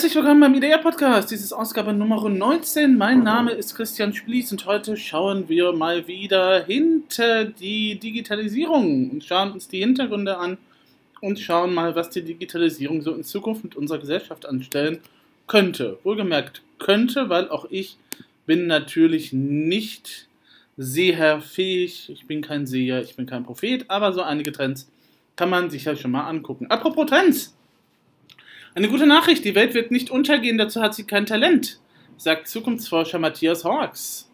Herzlich willkommen beim IDEA Podcast. Dies ist Ausgabe Nummer 19. Mein Name ist Christian Splies und heute schauen wir mal wieder hinter die Digitalisierung und schauen uns die Hintergründe an und schauen mal, was die Digitalisierung so in Zukunft mit unserer Gesellschaft anstellen könnte. Wohlgemerkt könnte, weil auch ich bin natürlich nicht seherfähig. Ich bin kein Seher, ich bin kein Prophet, aber so einige Trends kann man sich ja schon mal angucken. Apropos Trends. Eine gute Nachricht, die Welt wird nicht untergehen, dazu hat sie kein Talent, sagt Zukunftsforscher Matthias Hawks.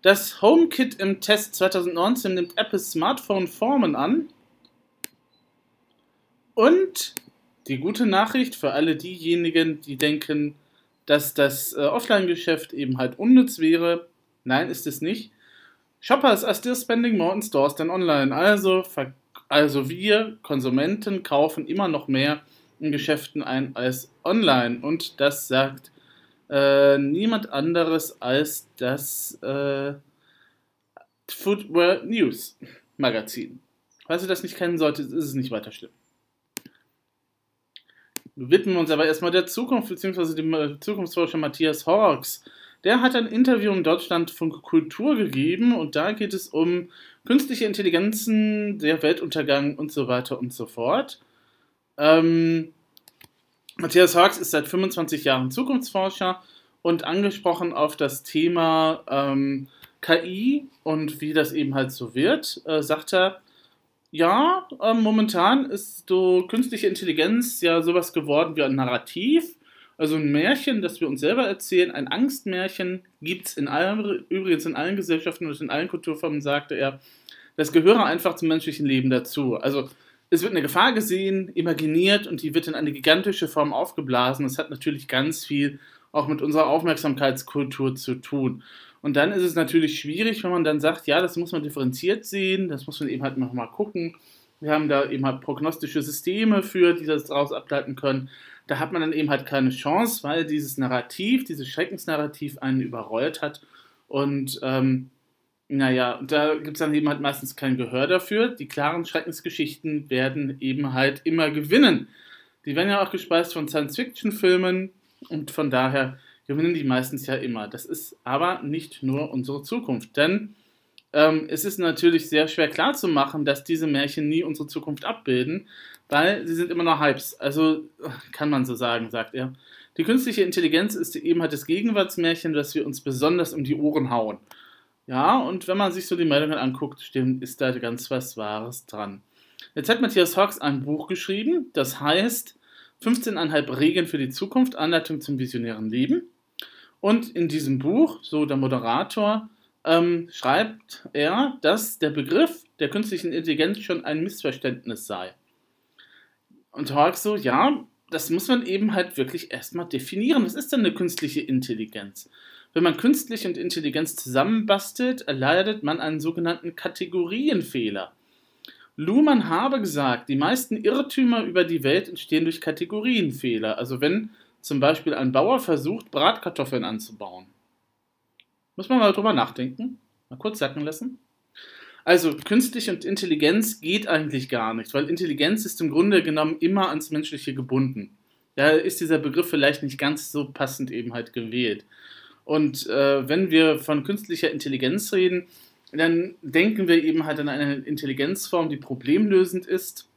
Das HomeKit im Test 2019 nimmt Apples Smartphone-Formen an. Und die gute Nachricht für alle diejenigen, die denken, dass das äh, Offline-Geschäft eben halt unnütz wäre. Nein, ist es nicht. Shoppers are still spending more in stores than online. Also, also wir Konsumenten kaufen immer noch mehr in Geschäften ein als online. Und das sagt äh, niemand anderes als das äh, Footwear News Magazin. Falls ihr das nicht kennen solltet, ist es nicht weiter schlimm. Wir widmen uns aber erstmal der Zukunft, beziehungsweise dem Zukunftsforscher Matthias Hawks. Der hat ein Interview im Deutschlandfunk Kultur gegeben und da geht es um künstliche Intelligenzen, der Weltuntergang und so weiter und so fort. Ähm, Matthias Hawks ist seit 25 Jahren Zukunftsforscher und angesprochen auf das Thema ähm, KI und wie das eben halt so wird, äh, sagt er, ja, äh, momentan ist so künstliche Intelligenz ja sowas geworden wie ein Narrativ, also ein Märchen, das wir uns selber erzählen, ein Angstmärchen gibt es übrigens in allen Gesellschaften und in allen Kulturformen, sagte er, das gehöre einfach zum menschlichen Leben dazu. Also es wird eine Gefahr gesehen, imaginiert und die wird in eine gigantische Form aufgeblasen. Das hat natürlich ganz viel auch mit unserer Aufmerksamkeitskultur zu tun. Und dann ist es natürlich schwierig, wenn man dann sagt, ja, das muss man differenziert sehen, das muss man eben halt nochmal gucken. Wir haben da eben halt prognostische Systeme für, die das daraus ableiten können. Da hat man dann eben halt keine Chance, weil dieses Narrativ, dieses Schreckensnarrativ einen überrollt hat. Und ähm, naja, da gibt es dann eben halt meistens kein Gehör dafür. Die klaren Schreckensgeschichten werden eben halt immer gewinnen. Die werden ja auch gespeist von Science-Fiction-Filmen und von daher gewinnen die meistens ja immer. Das ist aber nicht nur unsere Zukunft, denn ähm, es ist natürlich sehr schwer klarzumachen, dass diese Märchen nie unsere Zukunft abbilden, weil sie sind immer noch Hypes. Also kann man so sagen, sagt er. Die künstliche Intelligenz ist eben halt das Gegenwartsmärchen, das wir uns besonders um die Ohren hauen. Ja, und wenn man sich so die Meldungen anguckt, stimmt, ist da ganz was Wahres dran. Jetzt hat Matthias Hawks ein Buch geschrieben, das heißt 15,5 Regeln für die Zukunft, Anleitung zum visionären Leben. Und in diesem Buch, so der Moderator, ähm, schreibt er, dass der Begriff der künstlichen Intelligenz schon ein Missverständnis sei. Und Hawks so, ja, das muss man eben halt wirklich erstmal definieren. Was ist denn eine künstliche Intelligenz? Wenn man künstlich und Intelligenz zusammenbastelt, erleidet man einen sogenannten Kategorienfehler. Luhmann habe gesagt, die meisten Irrtümer über die Welt entstehen durch Kategorienfehler. Also wenn zum Beispiel ein Bauer versucht, Bratkartoffeln anzubauen. Muss man mal drüber nachdenken, mal kurz sacken lassen. Also künstlich und Intelligenz geht eigentlich gar nicht, weil Intelligenz ist im Grunde genommen immer ans Menschliche gebunden. Da ist dieser Begriff vielleicht nicht ganz so passend eben halt gewählt. Und äh, wenn wir von künstlicher Intelligenz reden, dann denken wir eben halt an eine Intelligenzform, die problemlösend ist.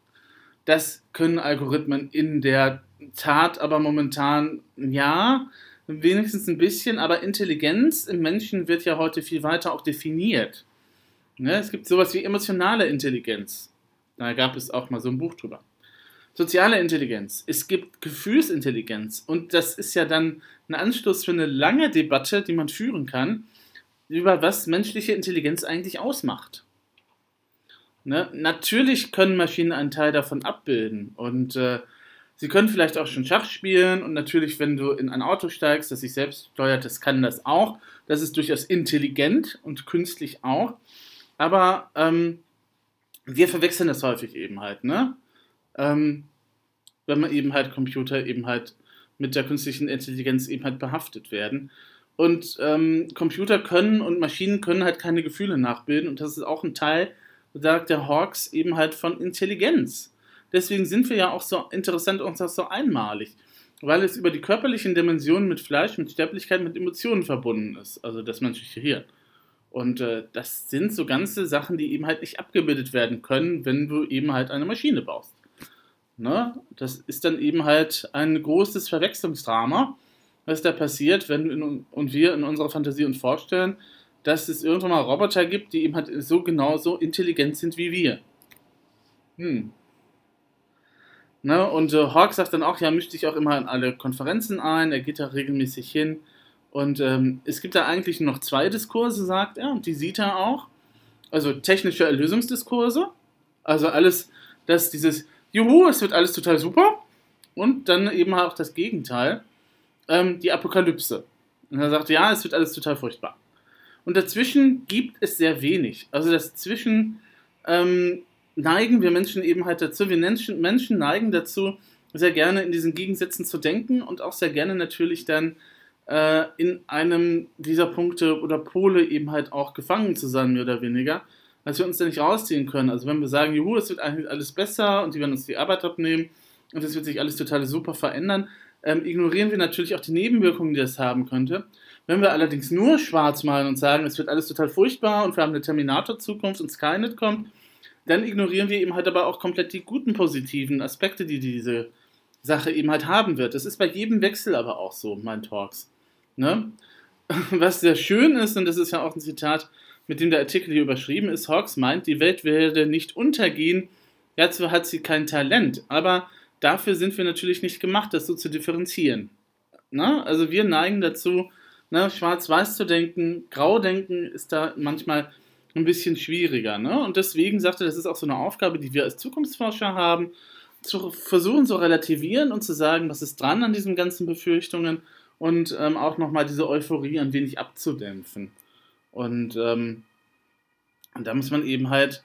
Das können Algorithmen in der Tat aber momentan ja, wenigstens ein bisschen, aber Intelligenz im Menschen wird ja heute viel weiter auch definiert. Ne? Es gibt sowas wie emotionale Intelligenz. Da gab es auch mal so ein Buch drüber soziale Intelligenz, es gibt Gefühlsintelligenz und das ist ja dann ein Anstoß für eine lange Debatte, die man führen kann, über was menschliche Intelligenz eigentlich ausmacht. Ne? Natürlich können Maschinen einen Teil davon abbilden und äh, sie können vielleicht auch schon Schach spielen und natürlich, wenn du in ein Auto steigst, das sich selbst steuert, das kann das auch. Das ist durchaus intelligent und künstlich auch. Aber ähm, wir verwechseln das häufig eben halt, ne? ähm, wenn man eben halt Computer eben halt mit der künstlichen Intelligenz eben halt behaftet werden. Und ähm, Computer können und Maschinen können halt keine Gefühle nachbilden und das ist auch ein Teil, sagt der Hawks, eben halt von Intelligenz. Deswegen sind wir ja auch so interessant und auch so einmalig. weil es über die körperlichen Dimensionen mit Fleisch, mit Sterblichkeit, mit Emotionen verbunden ist, also das menschliche Hirn. Und äh, das sind so ganze Sachen, die eben halt nicht abgebildet werden können, wenn du eben halt eine Maschine baust. Ne? Das ist dann eben halt ein großes Verwechslungsdrama, was da passiert, wenn in, und wir in unserer Fantasie uns vorstellen, dass es irgendwann mal Roboter gibt, die eben halt so genau so intelligent sind wie wir. Hm. Ne? Und äh, Hawk sagt dann auch, ja, mischt sich auch immer in alle Konferenzen ein, er geht da regelmäßig hin. Und ähm, es gibt da eigentlich noch zwei Diskurse, sagt er, und die sieht er auch. Also technische Erlösungsdiskurse. Also alles, dass dieses, juhu, es wird alles total super. Und dann eben auch das Gegenteil, ähm, die Apokalypse. Und er sagt, ja, es wird alles total furchtbar. Und dazwischen gibt es sehr wenig. Also dazwischen ähm, neigen wir Menschen eben halt dazu, wir Menschen, Menschen neigen dazu, sehr gerne in diesen Gegensätzen zu denken und auch sehr gerne natürlich dann äh, in einem dieser Punkte oder Pole eben halt auch gefangen zu sein, mehr oder weniger, als wir uns da nicht rausziehen können. Also wenn wir sagen, juhu, es wird eigentlich alles besser und die werden uns die Arbeit abnehmen und es wird sich alles total super verändern, ähm, ignorieren wir natürlich auch die Nebenwirkungen, die das haben könnte. Wenn wir allerdings nur schwarz malen und sagen, es wird alles total furchtbar und wir haben eine Terminator-Zukunft und Skynet kommt, dann ignorieren wir eben halt aber auch komplett die guten positiven Aspekte, die diese Sache eben halt haben wird. Das ist bei jedem Wechsel aber auch so, mein Talks. Ne? Was sehr schön ist, und das ist ja auch ein Zitat, mit dem der Artikel hier überschrieben ist, Hawks meint, die Welt werde nicht untergehen, dazu hat sie kein Talent, aber dafür sind wir natürlich nicht gemacht, das so zu differenzieren. Ne? Also wir neigen dazu, ne, schwarz-weiß zu denken, grau denken ist da manchmal ein bisschen schwieriger. Ne? Und deswegen sagte, das ist auch so eine Aufgabe, die wir als Zukunftsforscher haben, zu versuchen zu relativieren und zu sagen, was ist dran an diesen ganzen Befürchtungen und ähm, auch nochmal diese Euphorie ein wenig abzudämpfen. Und, ähm, und da muss man eben halt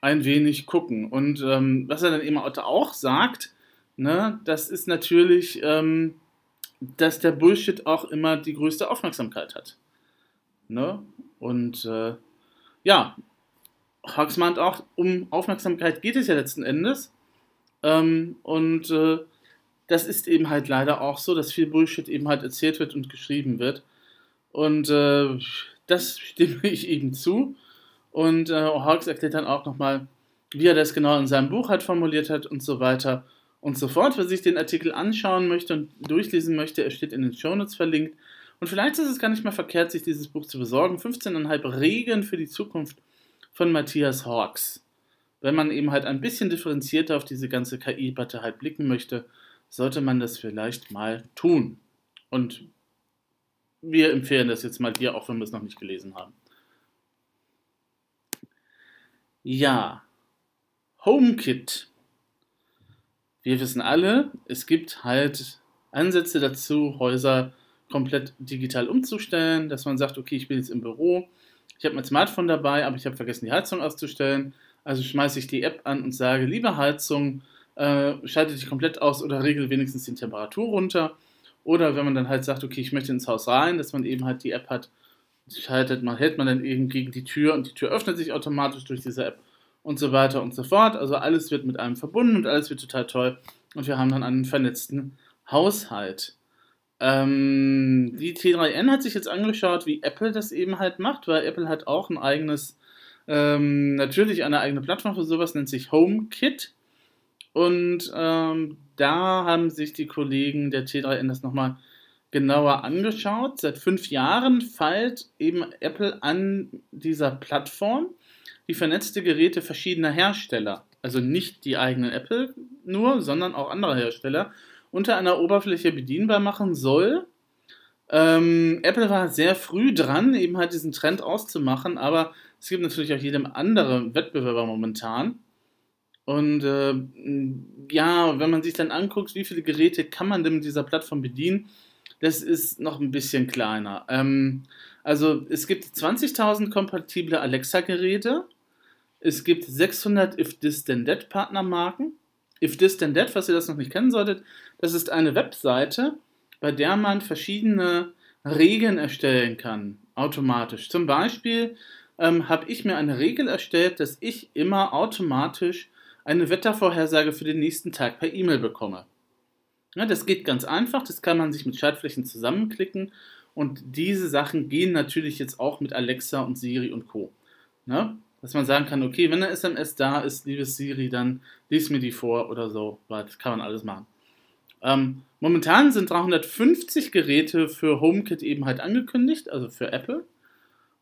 ein wenig gucken. Und ähm, was er dann eben auch sagt, ne, das ist natürlich, ähm, dass der Bullshit auch immer die größte Aufmerksamkeit hat. Ne? Und äh, ja, Hawks meint auch, um Aufmerksamkeit geht es ja letzten Endes. Ähm, und äh, das ist eben halt leider auch so, dass viel Bullshit eben halt erzählt wird und geschrieben wird. Und äh, das stimme ich eben zu. Und äh, Hawks erklärt dann auch nochmal, wie er das genau in seinem Buch halt formuliert hat und so weiter und so fort. Wer sich den Artikel anschauen möchte und durchlesen möchte, er steht in den Shownotes verlinkt. Und vielleicht ist es gar nicht mal verkehrt, sich dieses Buch zu besorgen. 15,5 Regeln für die Zukunft von Matthias Hawks. Wenn man eben halt ein bisschen differenzierter auf diese ganze KI-Debatte halt blicken möchte, sollte man das vielleicht mal tun. Und wir empfehlen das jetzt mal hier, auch wenn wir es noch nicht gelesen haben. Ja, HomeKit. Wir wissen alle, es gibt halt Ansätze dazu, Häuser komplett digital umzustellen, dass man sagt, okay, ich bin jetzt im Büro, ich habe mein Smartphone dabei, aber ich habe vergessen, die Heizung auszustellen. Also schmeiße ich die App an und sage, liebe Heizung, äh, schalte dich komplett aus oder regel wenigstens die Temperatur runter. Oder wenn man dann halt sagt, okay, ich möchte ins Haus rein, dass man eben halt die App hat, schaltet man, hält man dann eben gegen die Tür und die Tür öffnet sich automatisch durch diese App und so weiter und so fort. Also alles wird mit einem verbunden und alles wird total toll und wir haben dann einen vernetzten Haushalt. Ähm, die T3N hat sich jetzt angeschaut, wie Apple das eben halt macht, weil Apple hat auch ein eigenes, ähm, natürlich eine eigene Plattform für sowas, nennt sich HomeKit. Und ähm, da haben sich die Kollegen der T3N das nochmal genauer angeschaut. Seit fünf Jahren feilt eben Apple an dieser Plattform die vernetzte Geräte verschiedener Hersteller. Also nicht die eigenen Apple nur, sondern auch andere Hersteller unter einer Oberfläche bedienbar machen soll. Ähm, Apple war sehr früh dran, eben halt diesen Trend auszumachen, aber es gibt natürlich auch jedem anderen Wettbewerber momentan. Und äh, ja, wenn man sich dann anguckt, wie viele Geräte kann man denn mit dieser Plattform bedienen, das ist noch ein bisschen kleiner. Ähm, also es gibt 20.000 kompatible Alexa-Geräte, es gibt 600 If This Then That Partnermarken If This Then That, falls ihr das noch nicht kennen solltet, das ist eine Webseite, bei der man verschiedene Regeln erstellen kann, automatisch. Zum Beispiel ähm, habe ich mir eine Regel erstellt, dass ich immer automatisch eine Wettervorhersage für den nächsten Tag per E-Mail bekomme. Ja, das geht ganz einfach, das kann man sich mit Schaltflächen zusammenklicken und diese Sachen gehen natürlich jetzt auch mit Alexa und Siri und Co. Ne? Dass man sagen kann, okay, wenn eine SMS da ist, liebes Siri, dann lies mir die vor oder so. Das kann man alles machen. Ähm, momentan sind 350 Geräte für HomeKit eben halt angekündigt, also für Apple.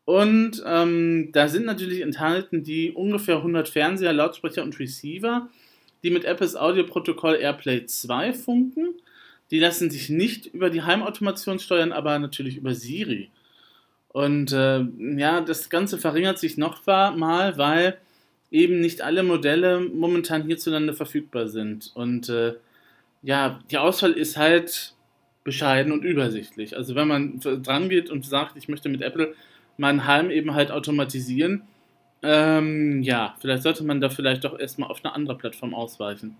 Und ähm, da sind natürlich enthalten die ungefähr 100 Fernseher, Lautsprecher und Receiver, die mit Apples Audioprotokoll AirPlay 2 funken. Die lassen sich nicht über die Heimautomation steuern, aber natürlich über Siri. Und äh, ja, das Ganze verringert sich noch mal, weil eben nicht alle Modelle momentan hierzulande verfügbar sind. Und äh, ja, die Auswahl ist halt bescheiden und übersichtlich. Also wenn man dran geht und sagt, ich möchte mit Apple meinen Heim eben halt automatisieren, ähm, ja, vielleicht sollte man da vielleicht doch erstmal auf eine andere Plattform ausweichen.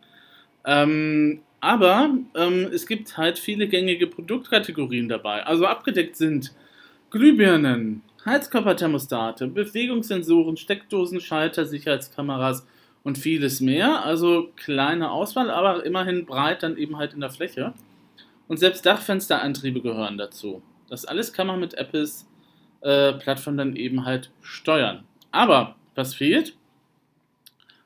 Ähm, aber ähm, es gibt halt viele gängige Produktkategorien dabei. Also abgedeckt sind Glühbirnen, Heizkörperthermostate, Bewegungssensoren, Steckdosen, Schalter, Sicherheitskameras und vieles mehr. Also kleine Auswahl, aber immerhin breit dann eben halt in der Fläche. Und selbst Dachfensterantriebe gehören dazu. Das alles kann man mit Apples äh, Plattform dann eben halt steuern. Aber was fehlt?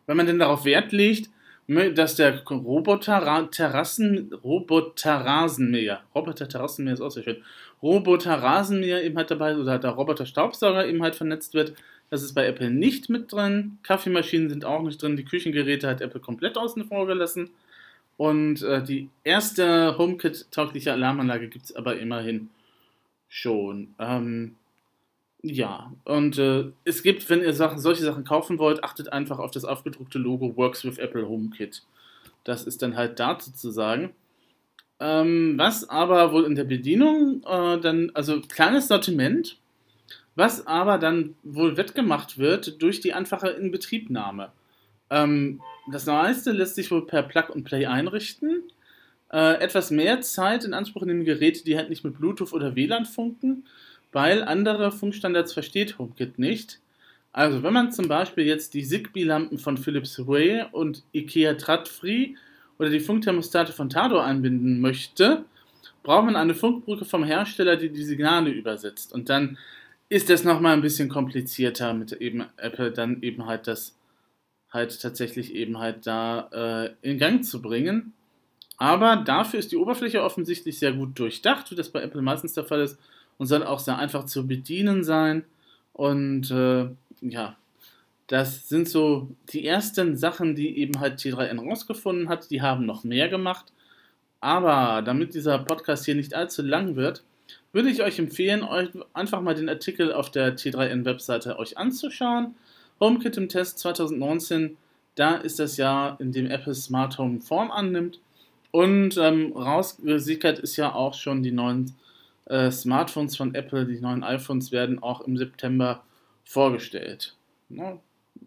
Wenn man denn darauf Wert legt, dass der Roboter Terrassen, Roboter Rasenmäher, Roboter Terrassenmäher ist auch sehr schön, Roboter Rasenmäher eben halt dabei oder der Roboter Staubsauger eben halt vernetzt wird. Das ist bei Apple nicht mit drin. Kaffeemaschinen sind auch nicht drin. Die Küchengeräte hat Apple komplett außen vor gelassen. Und äh, die erste HomeKit-taugliche Alarmanlage gibt es aber immerhin schon. Ähm, ja, und äh, es gibt, wenn ihr Sachen, solche Sachen kaufen wollt, achtet einfach auf das aufgedruckte Logo Works with Apple HomeKit. Das ist dann halt dazu zu sagen. Ähm, was aber wohl in der Bedienung äh, dann, also kleines Sortiment, was aber dann wohl wettgemacht wird durch die einfache Inbetriebnahme. Ähm, das meiste lässt sich wohl per Plug and Play einrichten. Äh, etwas mehr Zeit in Anspruch nehmen Geräte, die halt nicht mit Bluetooth oder WLAN funken weil andere Funkstandards versteht HomeKit nicht. Also wenn man zum Beispiel jetzt die Zigbee-Lampen von Philips Hue und IKEA Tradfree oder die Funkthermostate von Tado einbinden möchte, braucht man eine Funkbrücke vom Hersteller, die die Signale übersetzt. Und dann ist das nochmal ein bisschen komplizierter mit eben Apple dann eben halt das halt tatsächlich eben halt da äh, in Gang zu bringen. Aber dafür ist die Oberfläche offensichtlich sehr gut durchdacht, wie das bei Apple meistens der Fall ist und soll auch sehr einfach zu bedienen sein. Und äh, ja, das sind so die ersten Sachen, die eben halt T3N rausgefunden hat. Die haben noch mehr gemacht. Aber damit dieser Podcast hier nicht allzu lang wird, würde ich euch empfehlen, euch einfach mal den Artikel auf der T3N-Webseite euch anzuschauen. HomeKit im Test 2019, da ist das Jahr, in dem Apple Smart Home Form annimmt. Und ähm, rausgesickert ist ja auch schon die neuen äh, Smartphones von Apple, die neuen iPhones, werden auch im September vorgestellt. Ja,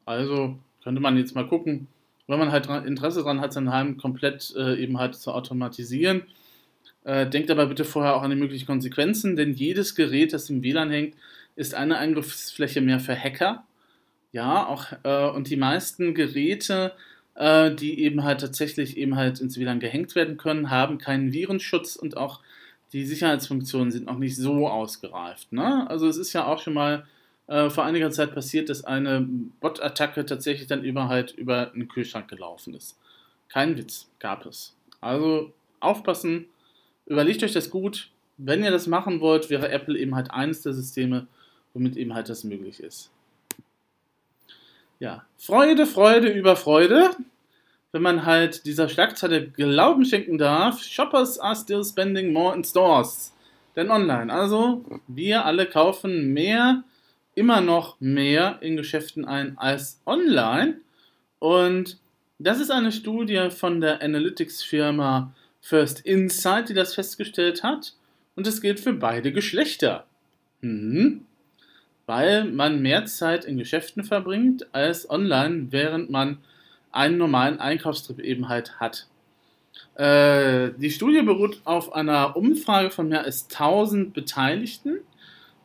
also könnte man jetzt mal gucken, wenn man halt Interesse daran hat, sein Heim komplett äh, eben halt zu automatisieren. Äh, denkt aber bitte vorher auch an die möglichen Konsequenzen, denn jedes Gerät, das im WLAN hängt, ist eine Eingriffsfläche mehr für Hacker. Ja, auch äh, und die meisten Geräte, äh, die eben halt tatsächlich eben halt ins WLAN gehängt werden können, haben keinen Virenschutz und auch die Sicherheitsfunktionen sind noch nicht so ausgereift. Ne? Also es ist ja auch schon mal äh, vor einiger Zeit passiert, dass eine Bot-Attacke tatsächlich dann über halt über einen Kühlschrank gelaufen ist. Kein Witz, gab es. Also aufpassen, überlegt euch das gut. Wenn ihr das machen wollt, wäre Apple eben halt eines der Systeme, womit eben halt das möglich ist. Ja, Freude, Freude über Freude wenn man halt dieser Schlagzeile Glauben schenken darf, Shoppers are still spending more in stores than online. Also, wir alle kaufen mehr, immer noch mehr in Geschäften ein als online. Und das ist eine Studie von der Analytics-Firma First Insight, die das festgestellt hat. Und es gilt für beide Geschlechter. Mhm. Weil man mehr Zeit in Geschäften verbringt als online, während man einen normalen Einkaufstrip eben halt hat. Äh, die Studie beruht auf einer Umfrage von mehr als 1000 Beteiligten,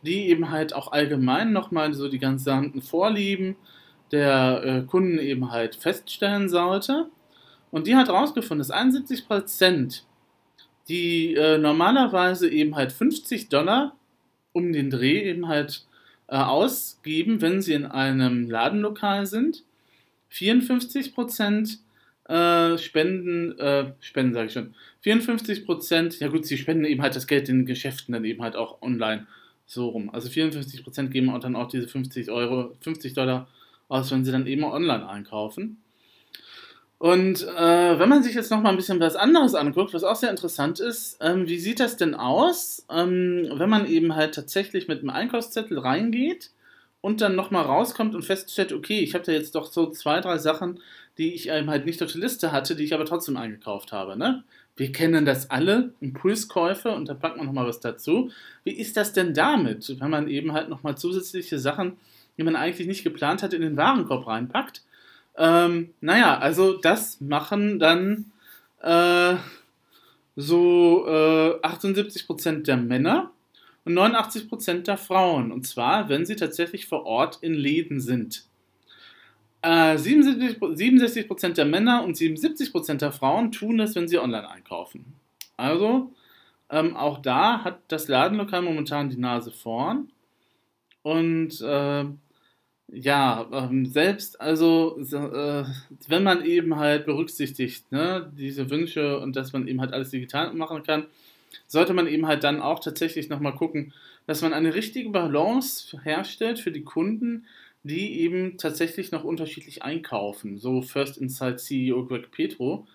die eben halt auch allgemein nochmal so die ganzen Vorlieben der äh, Kunden eben halt feststellen sollte. Und die hat herausgefunden, dass 71% die äh, normalerweise eben halt 50 Dollar um den Dreh eben halt äh, ausgeben, wenn sie in einem Ladenlokal sind. 54 Prozent äh, spenden, äh, spenden sage ich schon, 54 Prozent, ja gut, sie spenden eben halt das Geld in den Geschäften dann eben halt auch online so rum. Also 54 Prozent geben auch dann auch diese 50 Euro, 50 Dollar aus, wenn sie dann eben online einkaufen. Und äh, wenn man sich jetzt noch mal ein bisschen was anderes anguckt, was auch sehr interessant ist, ähm, wie sieht das denn aus, ähm, wenn man eben halt tatsächlich mit einem Einkaufszettel reingeht und dann noch mal rauskommt und feststellt, okay, ich habe da jetzt doch so zwei, drei Sachen, die ich eben halt nicht auf der Liste hatte, die ich aber trotzdem eingekauft habe. Ne? Wir kennen das alle, Impulskäufe und da packt man noch mal was dazu. Wie ist das denn damit, wenn man eben halt noch mal zusätzliche Sachen, die man eigentlich nicht geplant hat, in den Warenkorb reinpackt? Ähm, naja, also das machen dann äh, so äh, 78% der Männer und 89% der Frauen. Und zwar, wenn sie tatsächlich vor Ort in Läden sind. Äh, 77%, 67% der Männer und 77% der Frauen tun das, wenn sie online einkaufen. Also, ähm, auch da hat das Ladenlokal momentan die Nase vorn. Und äh, ja, ähm, selbst, also, äh, wenn man eben halt berücksichtigt, ne, diese Wünsche und dass man eben halt alles digital machen kann, sollte man eben halt dann auch tatsächlich nochmal gucken, dass man eine richtige Balance herstellt für die Kunden, die eben tatsächlich noch unterschiedlich einkaufen. So First Insight CEO Greg Petro.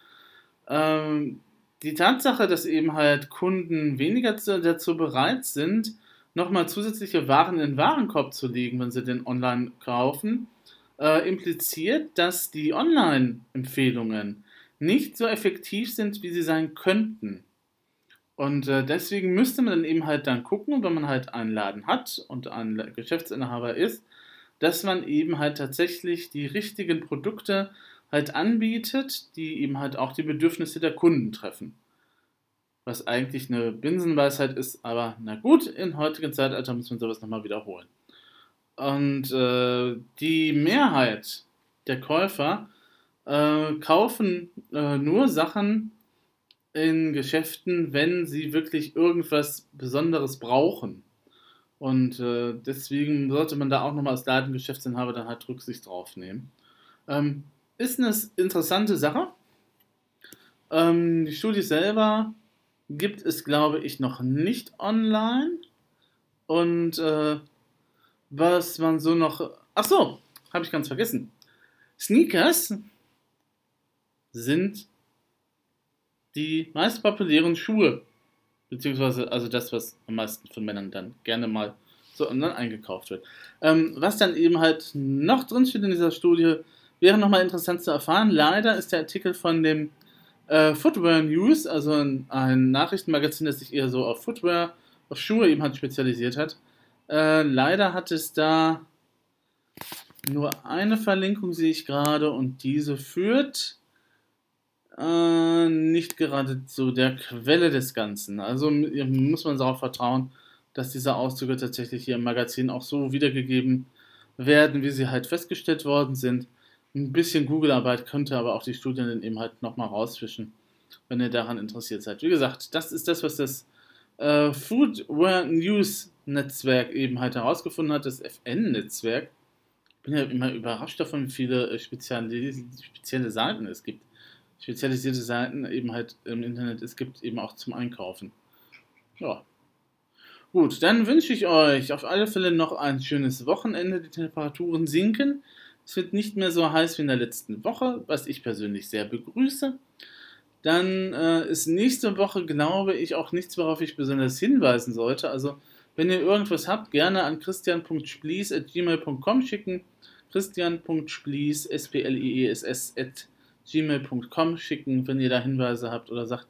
Ähm, die Tatsache, dass eben halt Kunden weniger dazu bereit sind, nochmal zusätzliche Waren in den Warenkorb zu legen, wenn sie den online kaufen, äh, impliziert, dass die Online-Empfehlungen nicht so effektiv sind, wie sie sein könnten. Und äh, deswegen müsste man dann eben halt dann gucken, wenn man halt einen Laden hat und ein Geschäftsinhaber ist, dass man eben halt tatsächlich die richtigen Produkte halt anbietet, die eben halt auch die Bedürfnisse der Kunden treffen was eigentlich eine Binsenweisheit ist, aber na gut, in heutigen Zeitalter muss man sowas nochmal wiederholen. Und äh, die Mehrheit der Käufer äh, kaufen äh, nur Sachen in Geschäften, wenn sie wirklich irgendwas Besonderes brauchen. Und äh, deswegen sollte man da auch nochmal als Ladengeschäftsinhaber dann halt Rücksicht drauf nehmen. Ähm, ist eine interessante Sache. Ähm, die Studie selber gibt es, glaube ich, noch nicht online. Und äh, was man so noch. Ach so, habe ich ganz vergessen. Sneakers sind die meist populären Schuhe. Beziehungsweise also das, was am meisten von Männern dann gerne mal so online eingekauft wird. Ähm, was dann eben halt noch drin steht in dieser Studie, wäre nochmal interessant zu erfahren. Leider ist der Artikel von dem äh, Footwear News, also ein, ein, Nachrichtenmagazin, das sich eher so auf Footwear, auf Schuhe eben halt spezialisiert hat. Äh, leider hat es da nur eine Verlinkung, sehe ich gerade, und diese führt äh, nicht gerade zu der Quelle des Ganzen. Also muss man darauf vertrauen, dass diese Auszüge tatsächlich hier im Magazin auch so wiedergegeben werden, wie sie halt festgestellt worden sind. Ein bisschen Google-Arbeit könnte aber auch die Studien dann eben halt nochmal rausfischen, wenn ihr daran interessiert seid. Wie gesagt, das ist das, was das äh, Foodware News Netzwerk eben halt herausgefunden hat, das FN-Netzwerk. Ich bin ja immer überrascht davon, wie viele äh, spezielle, spezielle Seiten es gibt. Spezialisierte Seiten eben halt im Internet es gibt, eben auch zum Einkaufen. Ja. Gut, dann wünsche ich euch auf alle Fälle noch ein schönes Wochenende. Die Temperaturen sinken. Es wird nicht mehr so heiß wie in der letzten Woche, was ich persönlich sehr begrüße. Dann äh, ist nächste Woche, glaube ich, auch nichts, worauf ich besonders hinweisen sollte. Also, wenn ihr irgendwas habt, gerne an christian.splies.gmail.com schicken. christian.splies, S-P-L-I-E-S-S, at gmail.com schicken, wenn ihr da Hinweise habt oder sagt,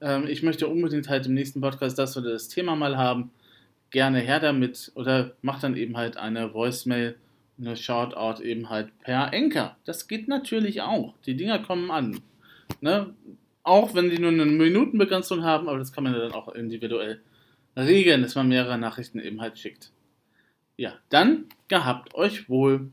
ähm, ich möchte unbedingt halt im nächsten Podcast das oder das Thema mal haben. Gerne her damit oder macht dann eben halt eine Voicemail eine Shoutout eben halt per Enker. Das geht natürlich auch. Die Dinger kommen an. Ne? Auch wenn die nur eine Minutenbegrenzung haben, aber das kann man ja dann auch individuell regeln, dass man mehrere Nachrichten eben halt schickt. Ja, dann gehabt euch wohl.